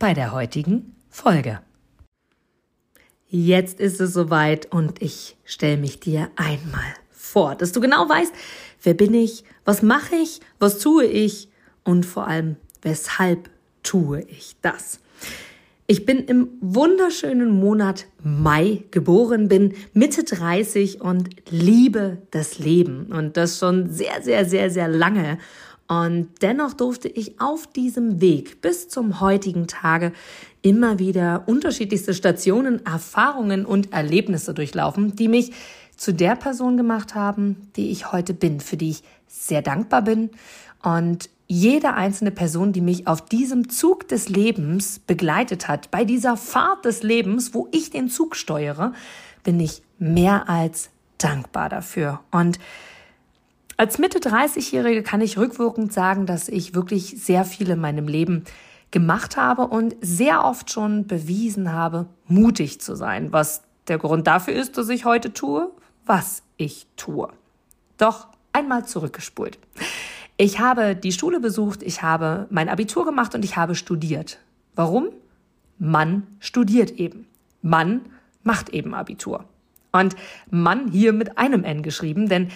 bei der heutigen Folge. Jetzt ist es soweit und ich stelle mich dir einmal vor, dass du genau weißt, wer bin ich, was mache ich, was tue ich und vor allem, weshalb tue ich das. Ich bin im wunderschönen Monat Mai geboren, bin Mitte 30 und liebe das Leben und das schon sehr, sehr, sehr, sehr lange. Und dennoch durfte ich auf diesem Weg bis zum heutigen Tage immer wieder unterschiedlichste Stationen, Erfahrungen und Erlebnisse durchlaufen, die mich zu der Person gemacht haben, die ich heute bin, für die ich sehr dankbar bin. Und jede einzelne Person, die mich auf diesem Zug des Lebens begleitet hat, bei dieser Fahrt des Lebens, wo ich den Zug steuere, bin ich mehr als dankbar dafür. Und als Mitte 30-Jährige kann ich rückwirkend sagen, dass ich wirklich sehr viel in meinem Leben gemacht habe und sehr oft schon bewiesen habe, mutig zu sein, was der Grund dafür ist, dass ich heute tue, was ich tue. Doch einmal zurückgespult. Ich habe die Schule besucht, ich habe mein Abitur gemacht und ich habe studiert. Warum? Mann studiert eben. Mann macht eben Abitur. Und Mann hier mit einem N geschrieben, denn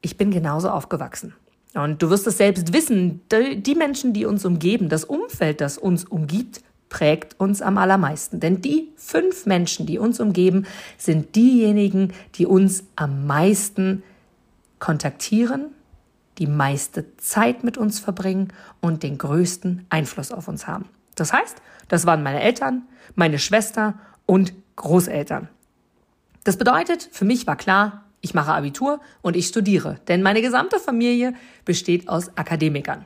ich bin genauso aufgewachsen. Und du wirst es selbst wissen, die Menschen, die uns umgeben, das Umfeld, das uns umgibt, prägt uns am allermeisten. Denn die fünf Menschen, die uns umgeben, sind diejenigen, die uns am meisten kontaktieren, die meiste Zeit mit uns verbringen und den größten Einfluss auf uns haben. Das heißt, das waren meine Eltern, meine Schwester und Großeltern. Das bedeutet, für mich war klar, ich mache Abitur und ich studiere, denn meine gesamte Familie besteht aus Akademikern.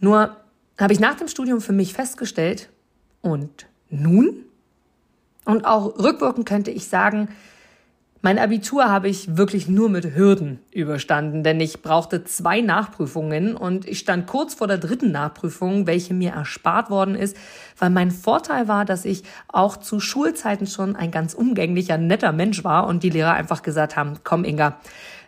Nur habe ich nach dem Studium für mich festgestellt, und nun? Und auch rückwirkend könnte ich sagen, mein Abitur habe ich wirklich nur mit Hürden überstanden, denn ich brauchte zwei Nachprüfungen und ich stand kurz vor der dritten Nachprüfung, welche mir erspart worden ist, weil mein Vorteil war, dass ich auch zu Schulzeiten schon ein ganz umgänglicher, netter Mensch war und die Lehrer einfach gesagt haben, komm Inga,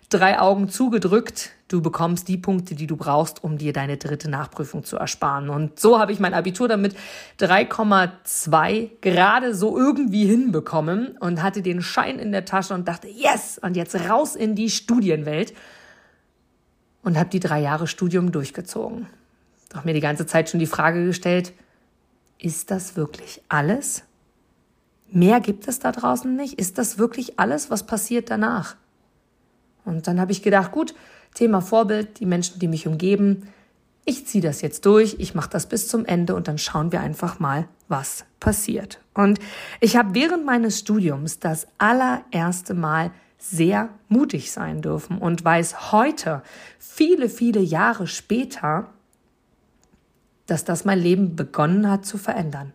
drei Augen zugedrückt, du bekommst die Punkte, die du brauchst, um dir deine dritte Nachprüfung zu ersparen. Und so habe ich mein Abitur damit 3,2 gerade so irgendwie hinbekommen und hatte den Schein in der Tasche und dachte, yes, und jetzt raus in die Studienwelt. Und habe die drei Jahre Studium durchgezogen. Doch mir die ganze Zeit schon die Frage gestellt, ist das wirklich alles? Mehr gibt es da draußen nicht? Ist das wirklich alles, was passiert danach? Und dann habe ich gedacht, gut, Thema Vorbild, die Menschen, die mich umgeben. Ich ziehe das jetzt durch, ich mache das bis zum Ende und dann schauen wir einfach mal, was passiert. Und ich habe während meines Studiums das allererste Mal sehr mutig sein dürfen und weiß heute, viele, viele Jahre später, dass das mein Leben begonnen hat zu verändern.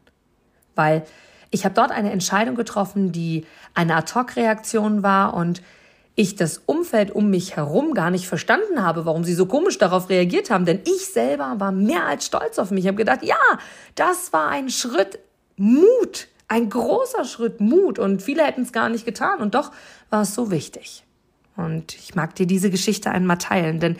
Weil ich habe dort eine Entscheidung getroffen, die eine Ad-Hoc-Reaktion war und ich das Umfeld um mich herum gar nicht verstanden habe, warum sie so komisch darauf reagiert haben. Denn ich selber war mehr als stolz auf mich. Ich habe gedacht, ja, das war ein Schritt Mut, ein großer Schritt Mut. Und viele hätten es gar nicht getan. Und doch war es so wichtig. Und ich mag dir diese Geschichte einmal teilen, denn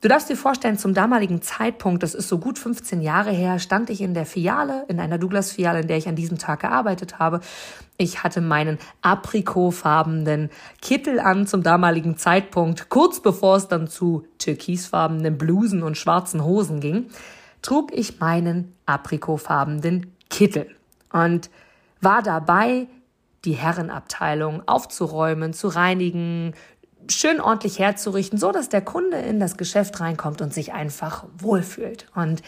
Du darfst dir vorstellen, zum damaligen Zeitpunkt, das ist so gut 15 Jahre her, stand ich in der Filiale, in einer Douglas-Filiale, in der ich an diesem Tag gearbeitet habe. Ich hatte meinen aprikotfarbenen Kittel an zum damaligen Zeitpunkt, kurz bevor es dann zu türkisfarbenen Blusen und schwarzen Hosen ging, trug ich meinen aprikotfarbenen Kittel und war dabei, die Herrenabteilung aufzuräumen, zu reinigen, schön ordentlich herzurichten, so dass der Kunde in das Geschäft reinkommt und sich einfach wohlfühlt. Und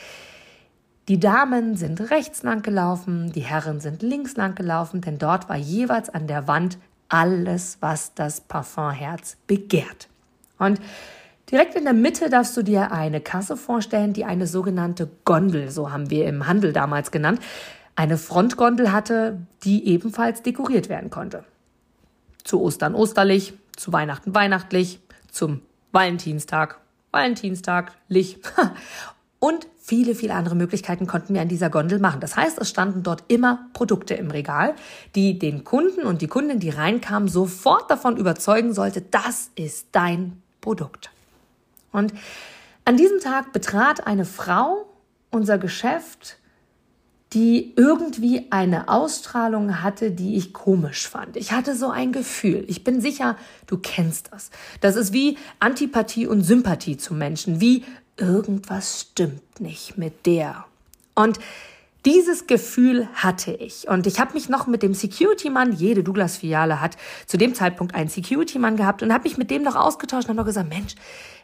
die Damen sind rechts lang gelaufen, die Herren sind links lang gelaufen, denn dort war jeweils an der Wand alles, was das Parfumherz begehrt. Und direkt in der Mitte darfst du dir eine Kasse vorstellen, die eine sogenannte Gondel, so haben wir im Handel damals genannt, eine Frontgondel hatte, die ebenfalls dekoriert werden konnte. Zu Ostern osterlich, zu Weihnachten weihnachtlich, zum Valentinstag Valentinstag, Lich und viele, viele andere Möglichkeiten konnten wir an dieser Gondel machen. Das heißt, es standen dort immer Produkte im Regal, die den Kunden und die Kundin, die reinkamen, sofort davon überzeugen sollte, das ist dein Produkt. Und an diesem Tag betrat eine Frau unser Geschäft die irgendwie eine Ausstrahlung hatte, die ich komisch fand. Ich hatte so ein Gefühl. Ich bin sicher, du kennst das. Das ist wie Antipathie und Sympathie zu Menschen, wie irgendwas stimmt nicht mit der. Und dieses Gefühl hatte ich. Und ich habe mich noch mit dem Security-Mann, jede Douglas-Filiale hat zu dem Zeitpunkt einen Security-Mann gehabt und habe mich mit dem noch ausgetauscht und habe noch gesagt, Mensch,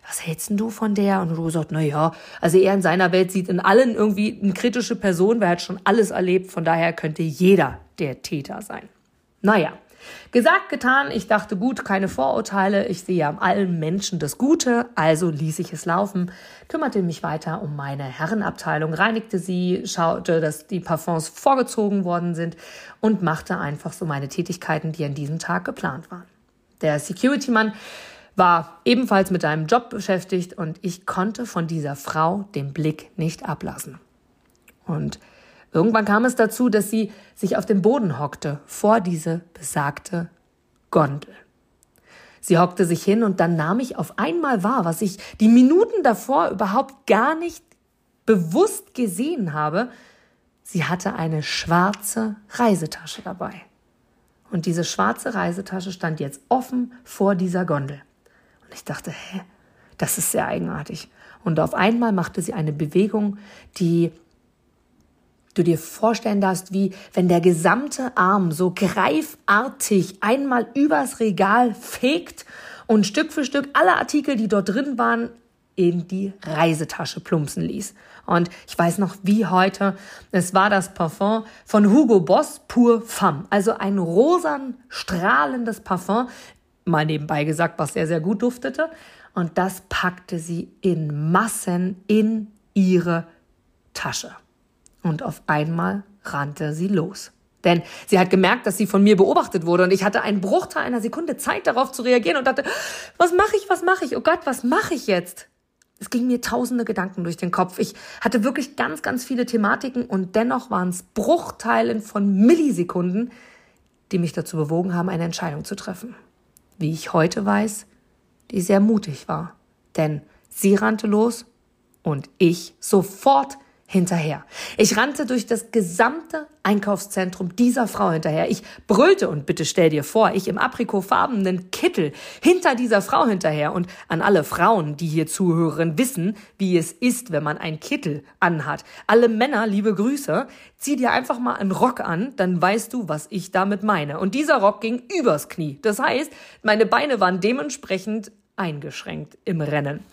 was hältst denn du von der? Und du gesagt, na ja, also er in seiner Welt sieht in allen irgendwie eine kritische Person, wer hat schon alles erlebt, von daher könnte jeder der Täter sein. Naja, Gesagt, getan, ich dachte gut, keine Vorurteile, ich sehe am allen Menschen das Gute, also ließ ich es laufen, kümmerte mich weiter um meine Herrenabteilung, reinigte sie, schaute, dass die Parfums vorgezogen worden sind und machte einfach so meine Tätigkeiten, die an diesem Tag geplant waren. Der Security-Mann war ebenfalls mit einem Job beschäftigt und ich konnte von dieser Frau den Blick nicht ablassen. Und irgendwann kam es dazu, dass sie sich auf dem Boden hockte vor diese besagte Gondel. Sie hockte sich hin und dann nahm ich auf einmal wahr, was ich die Minuten davor überhaupt gar nicht bewusst gesehen habe. Sie hatte eine schwarze Reisetasche dabei. Und diese schwarze Reisetasche stand jetzt offen vor dieser Gondel. Und ich dachte, hä, das ist sehr eigenartig. Und auf einmal machte sie eine Bewegung, die du dir vorstellen darfst, wie wenn der gesamte Arm so greifartig einmal übers Regal fegt und Stück für Stück alle Artikel, die dort drin waren, in die Reisetasche plumpsen ließ. Und ich weiß noch wie heute, es war das Parfum von Hugo Boss Pur Femme. Also ein rosan strahlendes Parfum, mal nebenbei gesagt, was sehr, sehr gut duftete. Und das packte sie in Massen in ihre Tasche. Und auf einmal rannte sie los. Denn sie hat gemerkt, dass sie von mir beobachtet wurde und ich hatte einen Bruchteil einer Sekunde Zeit darauf zu reagieren und dachte, was mache ich, was mache ich? Oh Gott, was mache ich jetzt? Es ging mir tausende Gedanken durch den Kopf. Ich hatte wirklich ganz, ganz viele Thematiken und dennoch waren es Bruchteilen von Millisekunden, die mich dazu bewogen haben, eine Entscheidung zu treffen wie ich heute weiß, die sehr mutig war. Denn sie rannte los und ich sofort hinterher. Ich rannte durch das gesamte Einkaufszentrum dieser Frau hinterher. Ich brüllte und bitte stell dir vor, ich im aprikotfarbenen Kittel hinter dieser Frau hinterher. Und an alle Frauen, die hier zuhören, wissen, wie es ist, wenn man ein Kittel anhat. Alle Männer, liebe Grüße, zieh dir einfach mal einen Rock an, dann weißt du, was ich damit meine. Und dieser Rock ging übers Knie. Das heißt, meine Beine waren dementsprechend eingeschränkt im Rennen.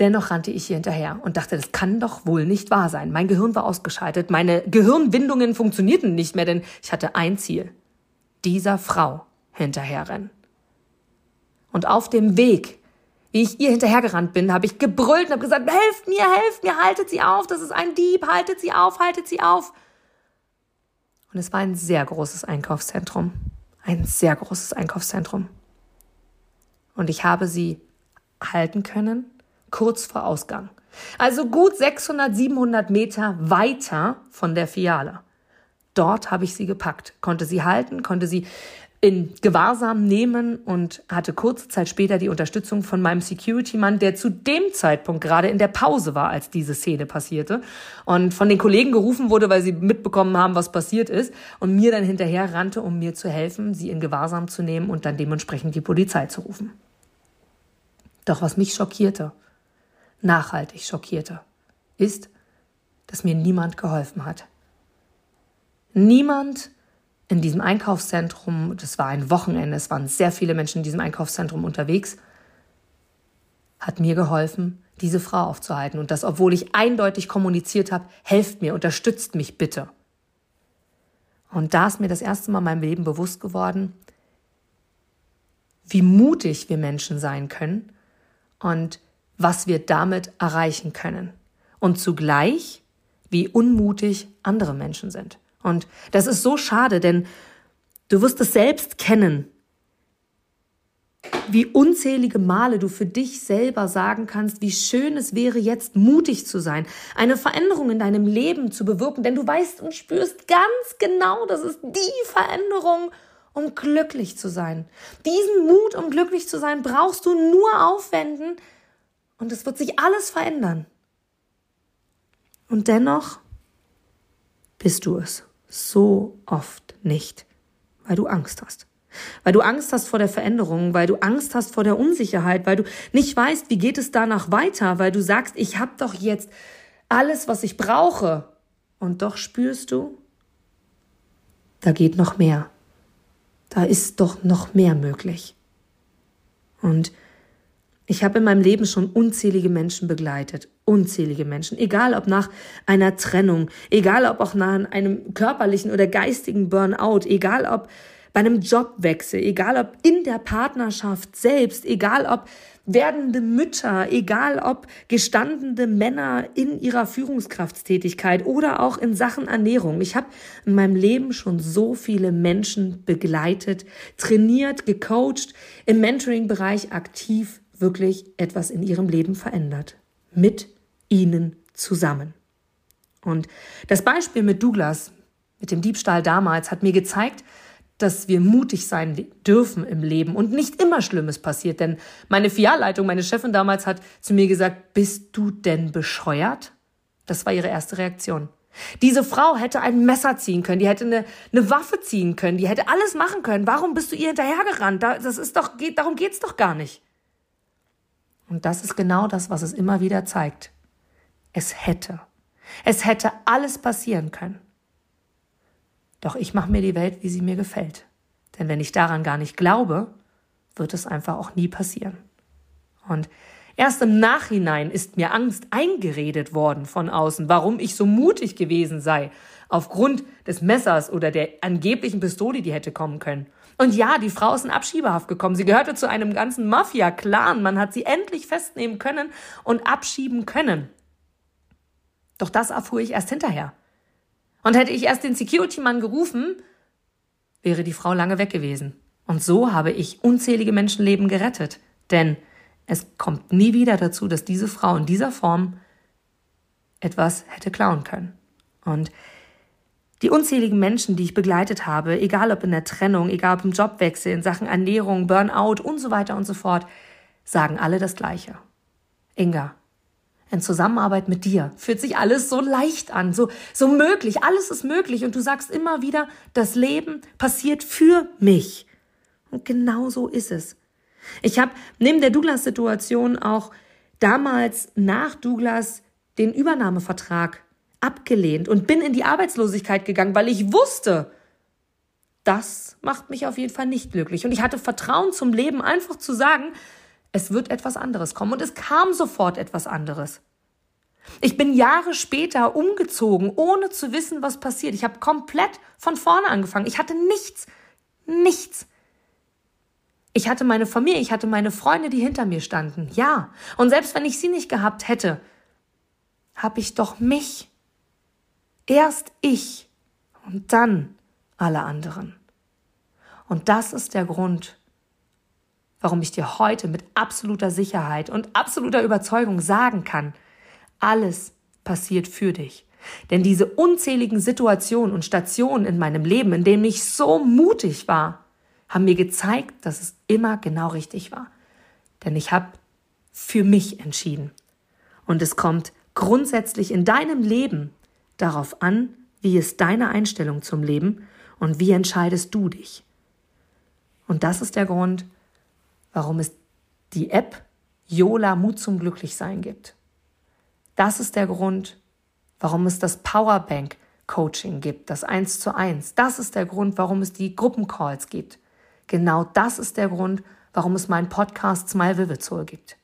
Dennoch rannte ich hier hinterher und dachte, das kann doch wohl nicht wahr sein. Mein Gehirn war ausgeschaltet, meine Gehirnwindungen funktionierten nicht mehr, denn ich hatte ein Ziel. Dieser Frau hinterherrennen. Und auf dem Weg, wie ich ihr hinterhergerannt bin, habe ich gebrüllt und habe gesagt, helft mir, helft mir, haltet sie auf, das ist ein Dieb, haltet sie auf, haltet sie auf. Und es war ein sehr großes Einkaufszentrum. Ein sehr großes Einkaufszentrum. Und ich habe sie halten können kurz vor Ausgang. Also gut 600, 700 Meter weiter von der Fiale. Dort habe ich sie gepackt, konnte sie halten, konnte sie in Gewahrsam nehmen und hatte kurze Zeit später die Unterstützung von meinem Security-Mann, der zu dem Zeitpunkt gerade in der Pause war, als diese Szene passierte und von den Kollegen gerufen wurde, weil sie mitbekommen haben, was passiert ist und mir dann hinterher rannte, um mir zu helfen, sie in Gewahrsam zu nehmen und dann dementsprechend die Polizei zu rufen. Doch was mich schockierte, nachhaltig schockierte, ist, dass mir niemand geholfen hat. Niemand in diesem Einkaufszentrum, das war ein Wochenende, es waren sehr viele Menschen in diesem Einkaufszentrum unterwegs, hat mir geholfen, diese Frau aufzuhalten. Und das, obwohl ich eindeutig kommuniziert habe, helft mir, unterstützt mich bitte. Und da ist mir das erste Mal in meinem Leben bewusst geworden, wie mutig wir Menschen sein können und was wir damit erreichen können. Und zugleich wie unmutig andere Menschen sind. Und das ist so schade, denn du wirst es selbst kennen, wie unzählige Male du für dich selber sagen kannst, wie schön es wäre, jetzt mutig zu sein, eine Veränderung in deinem Leben zu bewirken, denn du weißt und spürst ganz genau, das ist die Veränderung, um glücklich zu sein. Diesen Mut, um glücklich zu sein, brauchst du nur aufwenden und es wird sich alles verändern. Und dennoch bist du es so oft nicht, weil du Angst hast. Weil du Angst hast vor der Veränderung, weil du Angst hast vor der Unsicherheit, weil du nicht weißt, wie geht es danach weiter, weil du sagst, ich habe doch jetzt alles, was ich brauche. Und doch spürst du, da geht noch mehr. Da ist doch noch mehr möglich. Und ich habe in meinem Leben schon unzählige Menschen begleitet, unzählige Menschen, egal ob nach einer Trennung, egal ob auch nach einem körperlichen oder geistigen Burnout, egal ob bei einem Jobwechsel, egal ob in der Partnerschaft selbst, egal ob werdende Mütter, egal ob gestandene Männer in ihrer Führungskraftstätigkeit oder auch in Sachen Ernährung. Ich habe in meinem Leben schon so viele Menschen begleitet, trainiert, gecoacht, im Mentoring-Bereich aktiv wirklich etwas in ihrem Leben verändert. Mit ihnen zusammen. Und das Beispiel mit Douglas, mit dem Diebstahl damals, hat mir gezeigt, dass wir mutig sein dürfen im Leben und nicht immer Schlimmes passiert. Denn meine Filialleitung, meine Chefin damals hat zu mir gesagt, bist du denn bescheuert? Das war ihre erste Reaktion. Diese Frau hätte ein Messer ziehen können, die hätte eine, eine Waffe ziehen können, die hätte alles machen können. Warum bist du ihr hinterhergerannt? Das ist doch, geht, darum geht's doch gar nicht. Und das ist genau das, was es immer wieder zeigt. Es hätte. Es hätte alles passieren können. Doch ich mache mir die Welt, wie sie mir gefällt. Denn wenn ich daran gar nicht glaube, wird es einfach auch nie passieren. Und erst im Nachhinein ist mir Angst eingeredet worden von außen, warum ich so mutig gewesen sei, aufgrund des Messers oder der angeblichen Pistole, die hätte kommen können. Und ja, die Frau ist in Abschiebehaft gekommen. Sie gehörte zu einem ganzen Mafia-Clan. Man hat sie endlich festnehmen können und abschieben können. Doch das erfuhr ich erst hinterher. Und hätte ich erst den Security-Mann gerufen, wäre die Frau lange weg gewesen. Und so habe ich unzählige Menschenleben gerettet. Denn es kommt nie wieder dazu, dass diese Frau in dieser Form etwas hätte klauen können. Und die unzähligen Menschen, die ich begleitet habe, egal ob in der Trennung, egal ob im Jobwechsel, in Sachen Ernährung, Burnout und so weiter und so fort, sagen alle das Gleiche. Inga, in Zusammenarbeit mit dir fühlt sich alles so leicht an, so, so möglich. Alles ist möglich. Und du sagst immer wieder, das Leben passiert für mich. Und genau so ist es. Ich habe neben der Douglas-Situation auch damals nach Douglas den Übernahmevertrag abgelehnt und bin in die Arbeitslosigkeit gegangen, weil ich wusste, das macht mich auf jeden Fall nicht glücklich. Und ich hatte Vertrauen zum Leben, einfach zu sagen, es wird etwas anderes kommen. Und es kam sofort etwas anderes. Ich bin Jahre später umgezogen, ohne zu wissen, was passiert. Ich habe komplett von vorne angefangen. Ich hatte nichts, nichts. Ich hatte meine Familie, ich hatte meine Freunde, die hinter mir standen. Ja. Und selbst wenn ich sie nicht gehabt hätte, habe ich doch mich. Erst ich und dann alle anderen. Und das ist der Grund, warum ich dir heute mit absoluter Sicherheit und absoluter Überzeugung sagen kann, alles passiert für dich. Denn diese unzähligen Situationen und Stationen in meinem Leben, in denen ich so mutig war, haben mir gezeigt, dass es immer genau richtig war. Denn ich habe für mich entschieden. Und es kommt grundsätzlich in deinem Leben darauf an, wie ist deine Einstellung zum Leben und wie entscheidest du dich. Und das ist der Grund, warum es die App Yola Mut zum Glücklichsein gibt. Das ist der Grund, warum es das Powerbank Coaching gibt, das Eins zu eins. Das ist der Grund, warum es die Gruppencalls gibt. Genau das ist der Grund, warum es meinen Podcast Smile Soul gibt.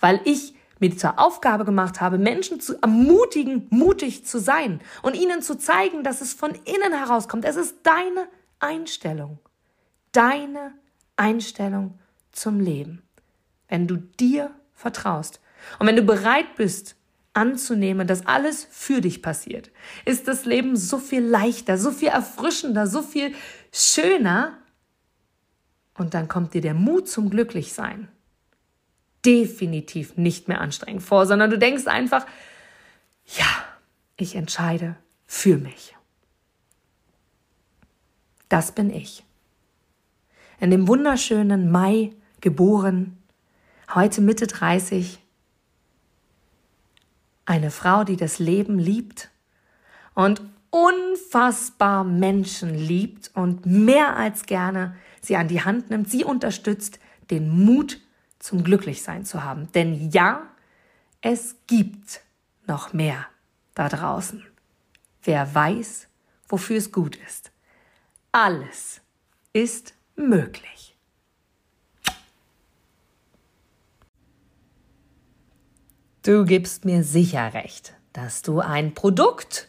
Weil ich mir zur Aufgabe gemacht habe, Menschen zu ermutigen, mutig zu sein und ihnen zu zeigen, dass es von innen herauskommt. Es ist deine Einstellung. Deine Einstellung zum Leben. Wenn du dir vertraust und wenn du bereit bist, anzunehmen, dass alles für dich passiert, ist das Leben so viel leichter, so viel erfrischender, so viel schöner. Und dann kommt dir der Mut zum Glücklichsein definitiv nicht mehr anstrengend vor, sondern du denkst einfach, ja, ich entscheide für mich. Das bin ich. In dem wunderschönen Mai geboren, heute Mitte 30, eine Frau, die das Leben liebt und unfassbar Menschen liebt und mehr als gerne sie an die Hand nimmt, sie unterstützt, den Mut zum Glücklichsein zu haben. Denn ja, es gibt noch mehr da draußen. Wer weiß, wofür es gut ist. Alles ist möglich. Du gibst mir sicher recht, dass du ein Produkt